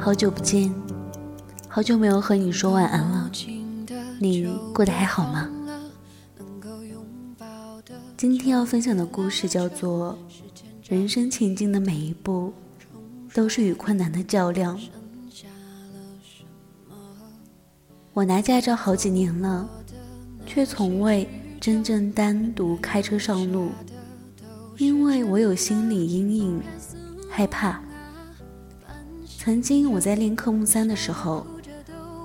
好久不见，好久没有和你说晚安了。你过得还好吗？今天要分享的故事叫做《人生前进的每一步都是与困难的较量》。我拿驾照好几年了，却从未真正单独开车上路，因为我有心理阴影，害怕。曾经我在练科目三的时候，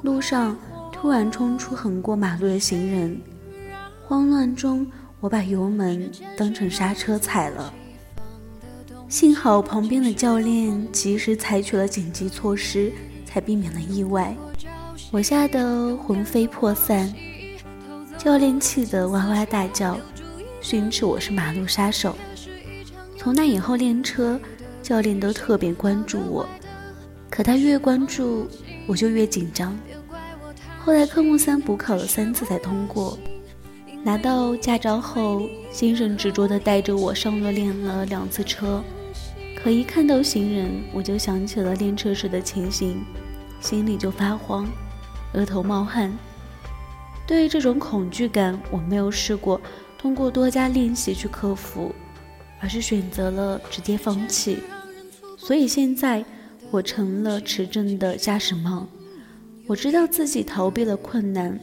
路上突然冲出横过马路的行人，慌乱中我把油门当成刹车踩了，幸好旁边的教练及时采取了紧急措施，才避免了意外。我吓得魂飞魄散，教练气得哇哇大叫，训斥我是马路杀手。从那以后练车，教练都特别关注我。可他越关注，我就越紧张。后来科目三补考了三次才通过，拿到驾照后，先生执着地带着我上路练了两次车。可一看到行人，我就想起了练车时的情形，心里就发慌，额头冒汗。对于这种恐惧感，我没有试过通过多加练习去克服，而是选择了直接放弃。所以现在。我成了持证的驾驶梦，我知道自己逃避了困难，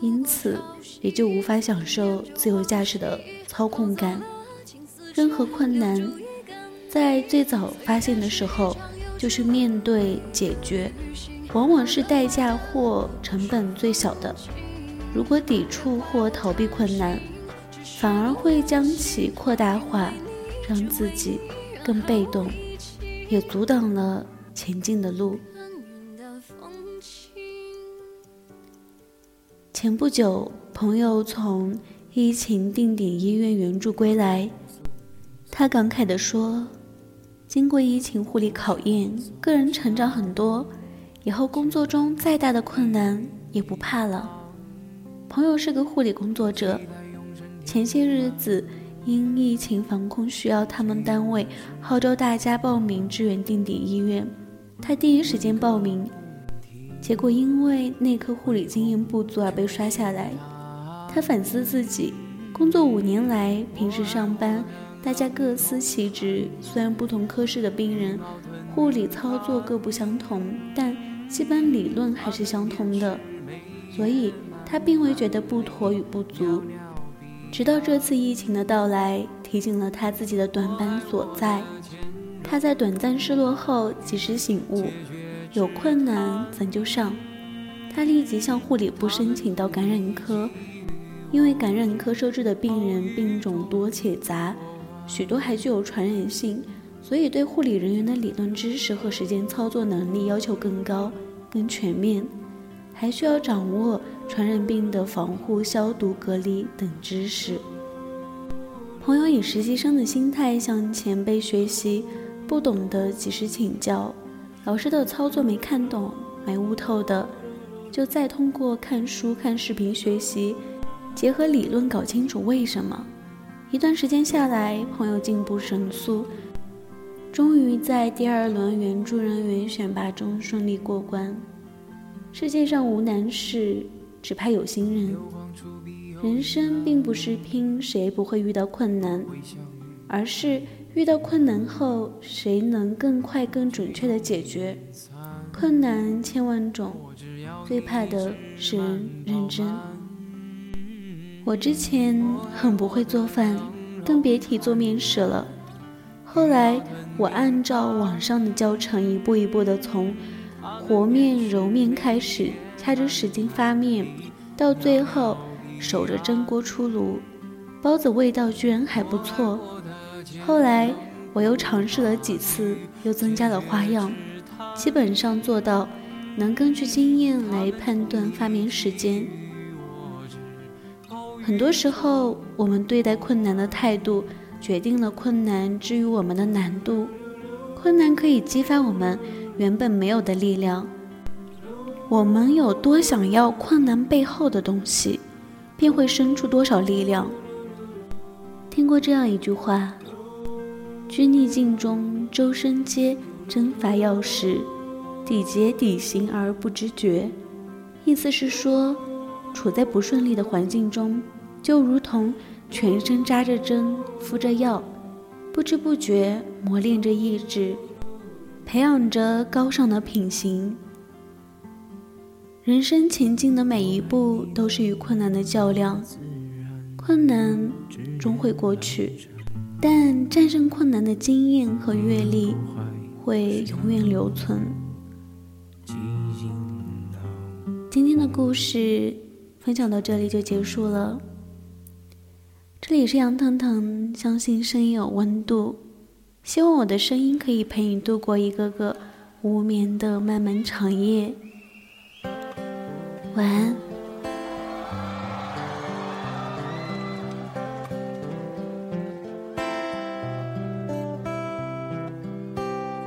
因此也就无法享受自由驾驶的操控感。任何困难，在最早发现的时候，就是面对解决，往往是代价或成本最小的。如果抵触或逃避困难，反而会将其扩大化，让自己更被动，也阻挡了。前进的路。前不久，朋友从疫情定点医院援助归来，他感慨地说：“经过疫情护理考验，个人成长很多，以后工作中再大的困难也不怕了。”朋友是个护理工作者，前些日子因疫情防控需要，他们单位号召大家报名支援定点医院。他第一时间报名，结果因为内科护理经验不足而被刷下来。他反思自己，工作五年来，平时上班大家各司其职，虽然不同科室的病人护理操作各不相同，但基本理论还是相通的，所以他并未觉得不妥与不足。直到这次疫情的到来，提醒了他自己的短板所在。他在短暂失落后及时醒悟，有困难咱就上。他立即向护理部申请到感染科，因为感染科收治的病人病种多且杂，许多还具有传染性，所以对护理人员的理论知识和实践操作能力要求更高、更全面，还需要掌握传染病的防护、消毒、隔离等知识。朋友以实习生的心态向前辈学习。不懂的及时请教，老师的操作没看懂、没悟透的，就再通过看书、看视频学习，结合理论搞清楚为什么。一段时间下来，朋友进步神速，终于在第二轮援助人员选拔中顺利过关。世界上无难事，只怕有心人。人生并不是拼谁不会遇到困难，而是。遇到困难后，谁能更快、更准确地解决？困难千万种，最怕的是认真。我之前很不会做饭，更别提做面食了。后来，我按照网上的教程，一步一步地从和面、揉面开始，掐着时间发面，到最后守着蒸锅出炉，包子味道居然还不错。后来我又尝试了几次，又增加了花样，基本上做到能根据经验来判断发明时间。很多时候，我们对待困难的态度，决定了困难之于我们的难度。困难可以激发我们原本没有的力量。我们有多想要困难背后的东西，便会生出多少力量。听过这样一句话。居逆境中，周身皆针法要矢，底节底行而不知觉。意思是说，处在不顺利的环境中，就如同全身扎着针、敷着药，不知不觉磨练着意志，培养着高尚的品行。人生前进的每一步都是与困难的较量，困难终会过去，但战胜困难的经验和阅历会永远留存。今天的故事分享到这里就结束了。这里是杨腾腾，相信声音有温度，希望我的声音可以陪你度过一个个无眠的漫漫长夜。晚安。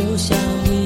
就像你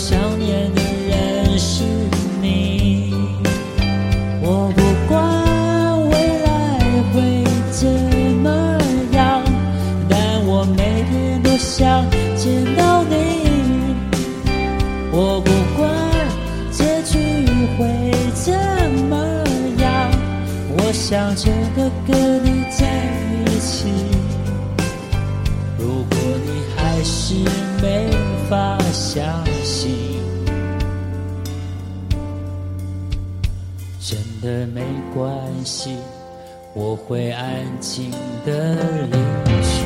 想念的人是你，我不管未来会怎么样，但我每天都想见到你。我不管结局会怎么样，我想真的跟你在一起。如果你还是我会安静的离去